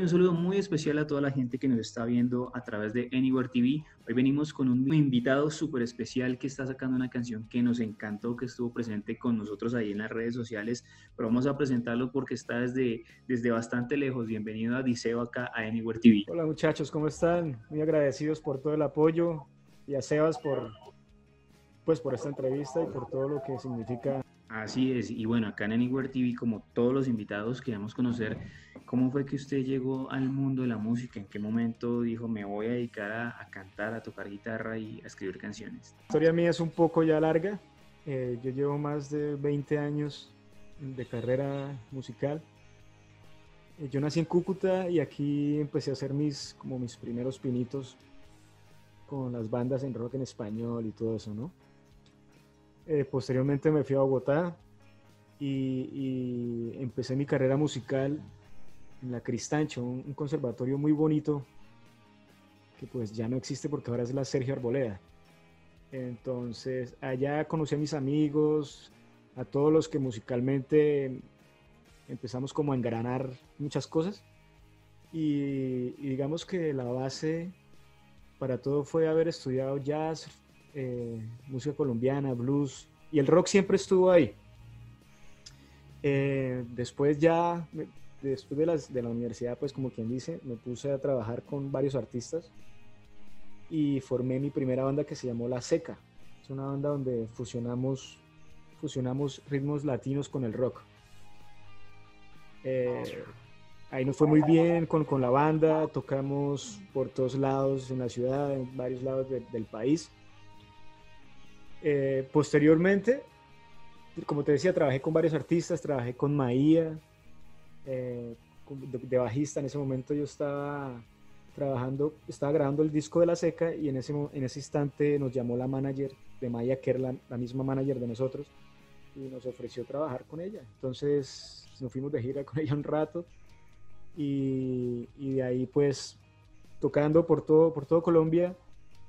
y un saludo muy especial a toda la gente que nos está viendo a través de Anywhere TV. Hoy venimos con un invitado súper especial que está sacando una canción que nos encantó, que estuvo presente con nosotros ahí en las redes sociales, pero vamos a presentarlo porque está desde, desde bastante lejos. Bienvenido a Diceo acá a Anywhere TV. Hola muchachos, ¿cómo están? Muy agradecidos por todo el apoyo y a Sebas por, pues, por esta entrevista y por todo lo que significa Así es, y bueno, acá en Anywhere TV, como todos los invitados, queremos conocer cómo fue que usted llegó al mundo de la música, en qué momento dijo, me voy a dedicar a, cantar, a tocar guitarra y a escribir canciones. La historia mía es un poco ya larga, eh, yo llevo más de 20 años de carrera musical. Eh, yo nací en Cúcuta y aquí empecé a hacer mis, como mis primeros pinitos con las bandas en rock en español y todo eso, ¿no? Eh, posteriormente me fui a Bogotá y, empecé mi carrera musical en la Cristancho, un, conservatorio muy bonito que pues ya no existe porque ahora es la Sergio Arboleda. Entonces allá conocí a mis amigos, a todos los que musicalmente empezamos como a engranar muchas cosas y digamos que la base para todo fue haber estudiado jazz, eh, música colombiana, blues, y el rock siempre estuvo ahí. Eh, después ya, después de, las, de la universidad, pues como quien dice, me puse a trabajar con varios artistas y formé mi primera banda que se llamó La Seca. Es una banda donde fusionamos, fusionamos ritmos latinos con el rock. Eh, ahí nos fue muy bien con, con, la banda, tocamos por todos lados en la ciudad, en varios lados del país. Eh, posteriormente, como te decía, trabajé con varios artistas, trabajé con Maía, eh, de, bajista. En ese momento yo estaba trabajando, estaba grabando el disco de La Seca y en ese, en ese instante nos llamó la manager de Maía, que era la, misma manager de nosotros, y nos ofreció trabajar con ella. Entonces nos fuimos de gira con ella un rato y, y de ahí pues tocando por todo, por todo Colombia,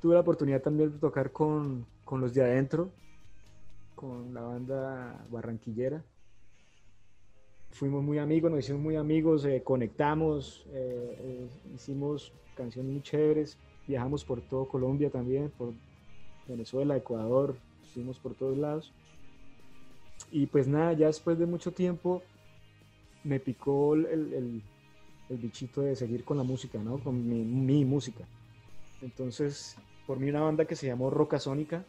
tuve la oportunidad también de tocar con, con los de adentro, con la banda barranquillera. Fuimos muy amigos, nos hicimos muy amigos, eh, conectamos, eh, eh, hicimos canciones muy chéveres, viajamos por todo Colombia también, por Venezuela, Ecuador, fuimos por todos lados. Y pues nada, ya después de mucho tiempo me picó el, el, bichito de seguir con la música, ¿no? Con mi, música. Entonces, por mí una banda que se llamó Roca Sónica,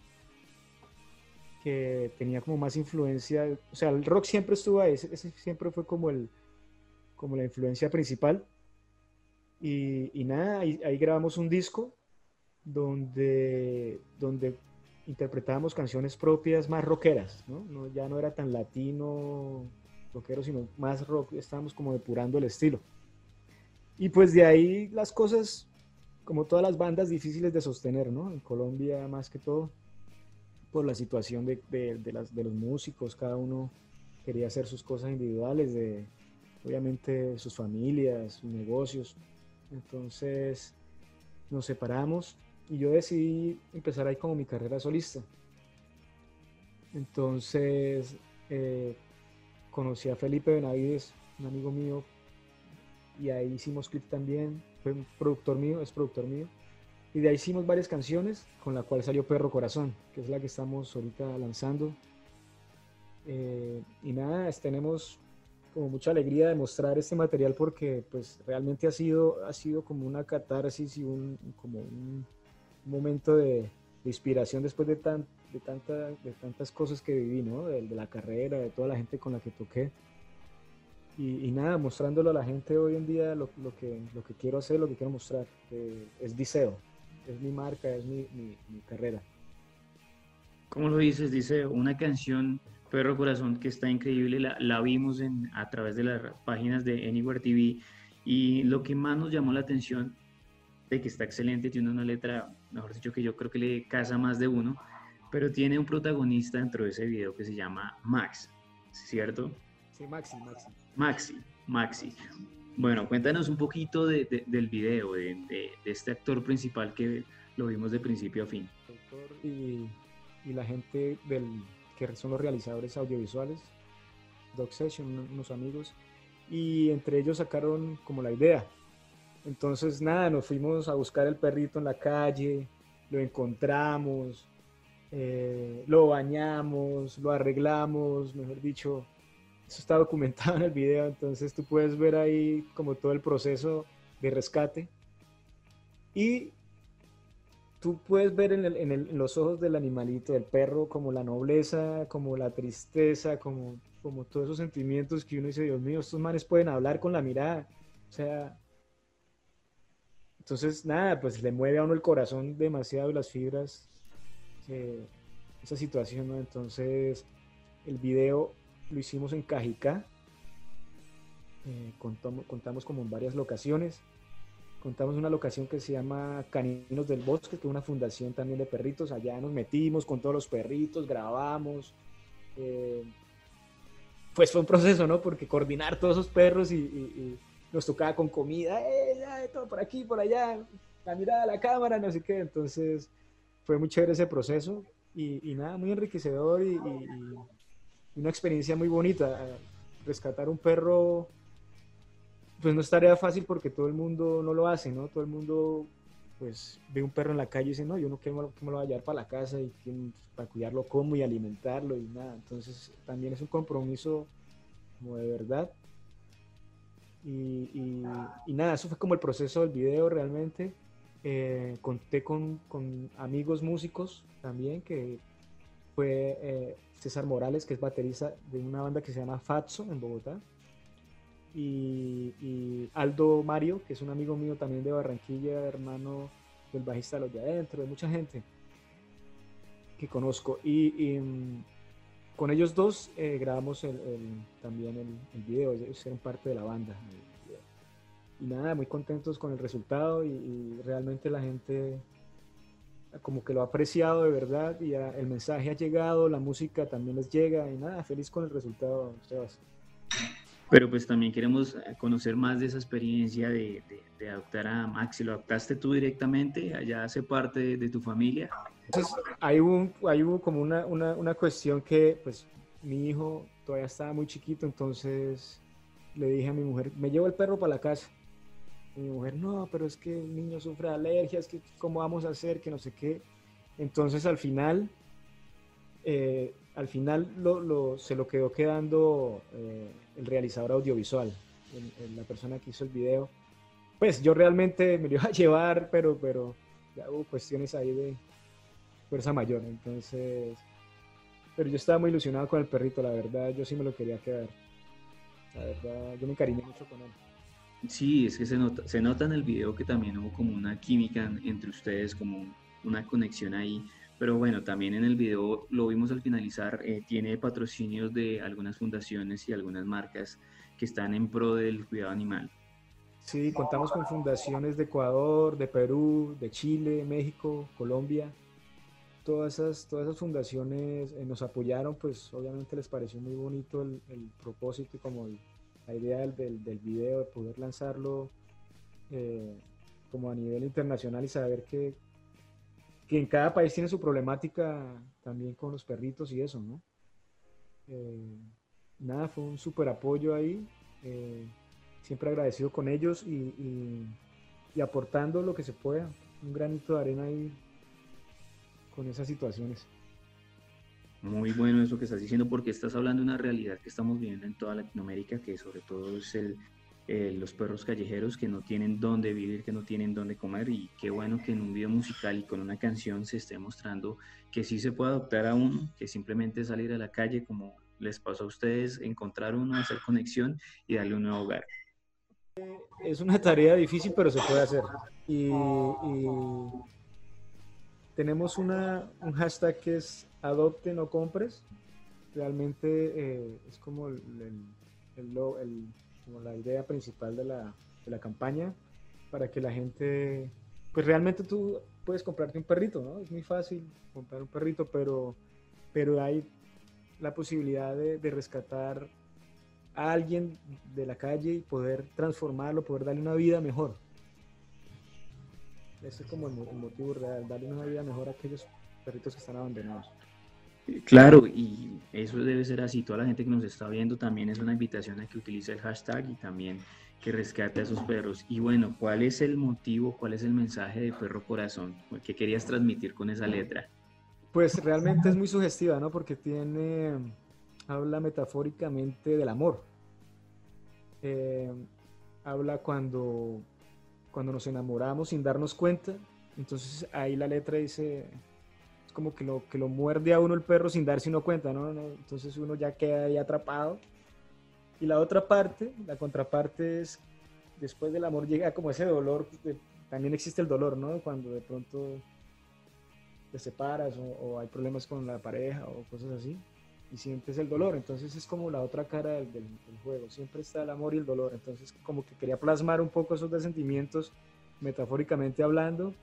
que tenía como más influencia, o sea, el rock siempre estuvo ahí, ese, siempre fue como, el, como la influencia principal. Y, nada, ahí, grabamos un disco donde, donde interpretábamos canciones propias más rockeras, ¿no? Ya no era tan latino rockero, sino más rock, estábamos como depurando el estilo. Y pues de ahí las cosas, como todas las bandas, difíciles de sostener, ¿no? En Colombia más que todo por la situación de, de, de los músicos, cada uno quería hacer sus cosas individuales, de obviamente sus familias, sus negocios. Entonces nos separamos y yo decidí empezar ahí como mi carrera solista. Entonces eh, conocí a Felipe Benavides, un amigo mío, y ahí hicimos clip también, fue un productor mío, es productor mío. Y de ahí hicimos varias canciones, con la cual salió Perro Corazón, que es la que estamos ahorita lanzando. Eh, y nada, tenemos como mucha alegría de mostrar este material porque pues realmente ha sido, ha sido como una catarsis y un, como un momento de, inspiración después de, tan, de, tanta, de tantas cosas que viví, ¿no? De, la carrera, de toda la gente con la que toqué. Y, nada, mostrándolo a la gente hoy en día lo, lo, que, lo que quiero hacer, lo que quiero mostrar, es Diceo es mi marca, es mi, mi, carrera. ¿Cómo lo dices? Dice una canción, Perro Corazón, que está increíble, la, la vimos en, a través de las páginas de Anywhere TV y lo que más nos llamó la atención de que está excelente, tiene una letra, mejor dicho, que yo creo que le casa más de uno, pero tiene un protagonista dentro de ese video que se llama Max, ¿cierto? Sí, Maxi, Maxi. Maxi, Maxi. Bueno, cuéntanos un poquito de, del video, de, este actor principal que lo vimos de principio a fin. Y, y la gente del, que son los realizadores audiovisuales, Doc Session, unos amigos, y entre ellos sacaron como la idea Entonces, nada, nos fuimos a buscar el perrito en la calle, lo encontramos, eh, lo bañamos, lo arreglamos, mejor dicho, eso está documentado en el video, entonces tú puedes ver ahí como todo el proceso de rescate. Y tú puedes ver en, los ojos del animalito, del perro, como la nobleza, como la tristeza, como, como todos esos sentimientos que uno dice, Dios mío, estos manes pueden hablar con la mirada. O sea, entonces, nada, pues le mueve a uno el corazón demasiado las fibras, eh, esa situación, ¿no? Entonces, el video lo hicimos en Cajicá, eh, contamos, contamos como en varias locaciones contamos una locación que se llama Caninos del Bosque, que es una fundación también de perritos. Allá nos metimos con todos los perritos, grabamos. Eh, pues fue un proceso, ¿no? Porque coordinar todos esos perros y, nos tocaba con comida, ¡eh! todo por aquí, por allá, la mirada a la cámara, no sé qué. Entonces fue muy chévere ese proceso y, nada, muy enriquecedor y, una experiencia muy bonita. Rescatar un perro pues no es tarea fácil porque todo el mundo no lo hace, ¿no? Todo el mundo pues ve un perro en la calle y dice, no, yo no quiero que me lo vaya a llevar para la casa y para cuidarlo como y alimentarlo y nada. Entonces también es un compromiso como de verdad. Y, nada, eso fue como el proceso del video realmente. Eh, conté con, amigos músicos también, que fue eh, César Morales, que es baterista de una banda que se llama Fatso en Bogotá y, Aldo Mario, que es un amigo mío también de Barranquilla, hermano del bajista de los de adentro, de mucha gente que conozco. Y, mm, con ellos dos eh, grabamos también el, video, ellos eran parte de la banda. Y nada, muy contentos con el resultado y, realmente la gente como que lo ha apreciado de verdad y el mensaje ha llegado, la música también les llega y nada, feliz con el resultado, Sebas. Pero pues también queremos conocer más de esa experiencia de, de, adoptar a Maxi. ¿Lo adoptaste tú directamente? ¿Allá hace parte de, tu familia? Entonces, hay hubo, hay hubo como una, una, una, cuestión que, pues, mi hijo todavía estaba muy chiquito, entonces le dije a mi mujer, me llevo el perro para la casa. Mi mujer, no, pero es que el niño sufre alergias, que cómo vamos a hacer, que no sé qué. Entonces, al final, eh, al final se lo quedó quedando eh, el realizador audiovisual, la persona que hizo el video. Pues yo realmente me lo iba a llevar, pero, pero ya hubo cuestiones ahí de fuerza mayor. Entonces, pero yo estaba muy ilusionado con el perrito, la verdad, yo sí me lo quería quedar. La verdad, yo me encariñé mucho con él. Sí, es que se nota, se nota en el video que también hubo como una química entre ustedes, como una conexión ahí pero bueno, también en el video lo vimos al finalizar, eh, tiene patrocinios de algunas fundaciones y algunas marcas que están en pro del cuidado animal. Sí, contamos con fundaciones de Ecuador, de Perú, de Chile, México, Colombia. Todas esas, todas esas fundaciones eh, nos apoyaron, pues obviamente les pareció muy bonito el, propósito y como la idea del, del, video de poder lanzarlo eh, como a nivel internacional y saber que, que en cada país tiene su problemática también con los perritos y eso, ¿no? Eh, nada, fue un súper apoyo ahí, eh, siempre agradecido con ellos y, aportando lo que se pueda, un granito de arena ahí con esas situaciones. Muy bueno eso que estás diciendo porque estás hablando de una realidad que estamos viviendo en toda Latinoamérica, que sobre todo es el, eh, los perros callejeros que no tienen dónde vivir, que no tienen dónde comer y qué bueno que en un video musical y con una canción se esté mostrando que sí se puede adoptar a uno, que simplemente salir a la calle como les pasó a ustedes, encontrar uno, hacer conexión y darle un nuevo hogar. Es una tarea difícil, pero se puede hacer. Y, tenemos una, un hashtag que es adopte, no compres. Realmente eh, es como el, el, el como la idea principal de la, de la campaña, para que la gente, pues realmente tú puedes comprarte un perrito, ¿no? Es muy fácil comprar un perrito, pero, pero hay la posibilidad de, de rescatar a alguien de la calle y poder transformarlo, poder darle una vida mejor. Ese es como el, motivo real, darle una vida mejor a aquellos perritos que están abandonados. Claro, y eso debe ser así. Toda la gente que nos está viendo también es una invitación a que utilice el hashtag y también que rescate a esos perros. Y bueno, ¿cuál es el motivo, cuál es el mensaje de Perro Corazón? ¿Qué querías transmitir con esa letra? Pues realmente es muy sugestiva, ¿no? Porque tiene, habla metafóricamente del amor. Eh, habla cuando, cuando nos enamoramos sin darnos cuenta. Entonces ahí la letra dice, es como que lo, que lo muerde a uno el perro sin darse uno cuenta, ¿no? Entonces uno ya queda ahí atrapado. Y la otra parte, la contraparte es, después del amor llega como ese dolor, también existe el dolor, ¿no? Cuando de pronto te separas o, hay problemas con la pareja o cosas así y sientes el dolor. Entonces es como la otra cara del, juego. Siempre está el amor y el dolor. Entonces como que quería plasmar un poco esos dos sentimientos metafóricamente hablando.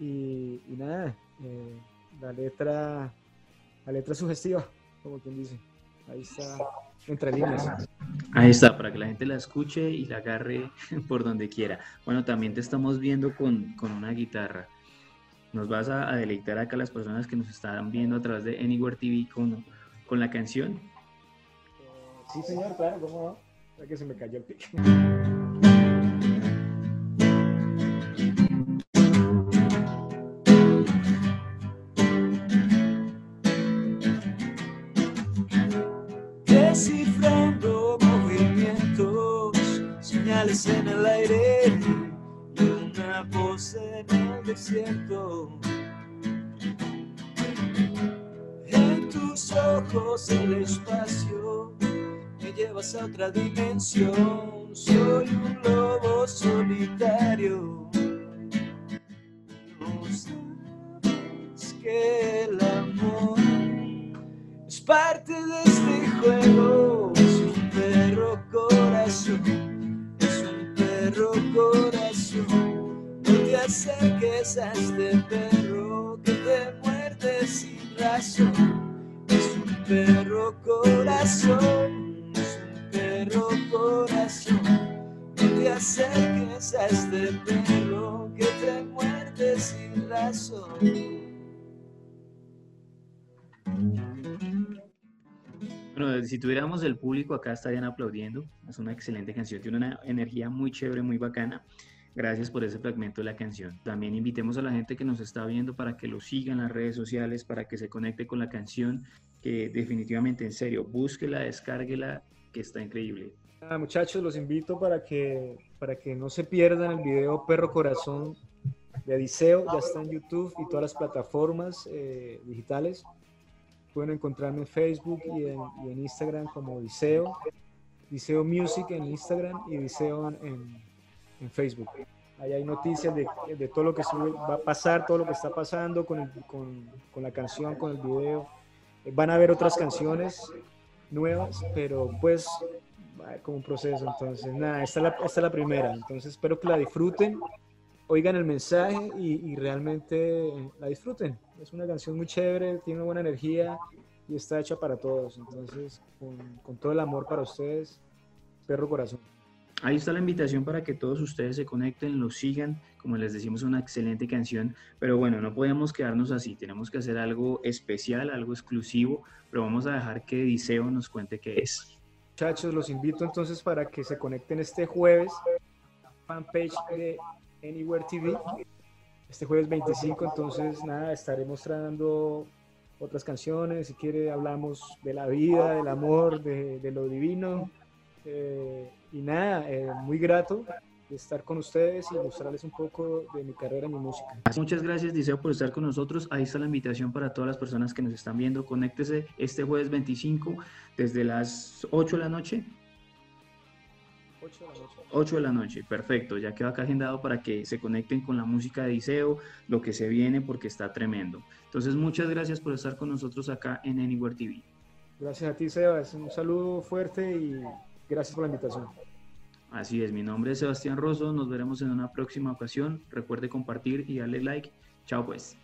Y, nada, eh, la letra la letra sugestiva, como quien dice. Ahí está, entre líneas. Ahí está, para que la gente la escuche y la agarre por donde quiera. Bueno, también te estamos viendo con, con una guitarra. Nos vas a, deleitar acá a las personas que nos están viendo a través de Anywhere TV con, con la canción. Sí, señor, claro, ¿cómo no? que se me cayó el pique. Descifrando movimientos, señales en el aire una voz en el desierto. Tus ojos el espacio me llevas a otra dimensión. Soy un lobo solitario. No que el amor es parte de este juego. Es un perro corazón, es un perro corazón acerques a este perro que te muerde sin razón. Perro corazón, perro corazón. No te acerques a este perro que te muerde sin razón. Bueno, si tuviéramos el público acá estarían aplaudiendo. Es una excelente canción, tiene una energía muy chévere, muy bacana. Gracias por ese fragmento de la canción. También invitemos a la gente que nos está viendo para que lo siga en las redes sociales, para que se conecte con la canción, que definitivamente, en serio, búsquela, descárguela, que está increíble. Ah, muchachos, los invito para que, para que no se pierdan el video Perro Corazón de Adiseo, ya está en YouTube y todas las plataformas eh, digitales. Pueden encontrarme en Facebook y en, Instagram como Diseo, Diseo Music en Instagram y Diseo en en Facebook. Ahí hay noticias de, de, todo lo que va a pasar, todo lo que está pasando con, con, con, la canción, con el video. Van a haber otras canciones nuevas, pero pues como un proceso. Entonces, nada, esta es, la, esta es la primera. Entonces, espero que la disfruten, oigan el mensaje y, realmente la disfruten. Es una canción muy chévere, tiene buena energía y está hecha para todos. Entonces, con, con todo el amor para ustedes, Perro Corazón. Ahí está la invitación para que todos ustedes se conecten, lo sigan. Como les decimos, una excelente canción. Pero bueno, no podemos quedarnos así. Tenemos que hacer algo especial, algo exclusivo. Pero vamos a dejar que Diseo nos cuente qué es. Muchachos, los invito entonces para que se conecten este jueves. Fanpage de Anywhere TV. Este jueves 25, entonces nada, estaré mostrando otras canciones. Si quiere, hablamos de la vida, del amor, de, de lo divino. Eh, y nada, eh, muy grato de estar con ustedes y mostrarles un poco de mi carrera, mi música. Muchas gracias, Diseo, por estar con nosotros. Ahí está la invitación para todas las personas que nos están viendo. Conéctese este jueves 25 desde las 8 de la noche. 8 de la noche. 8 de la noche, perfecto. Ya quedó acá agendado para que se conecten con la música de Diseo, lo que se viene, porque está tremendo. Entonces, muchas gracias por estar con nosotros acá en Anywhere TV. Gracias a ti, Sebas. Un saludo fuerte y Gracias por la invitación. Así es, mi nombre es Sebastián Rosso, nos veremos en una próxima ocasión. Recuerde compartir y darle like. Chao pues.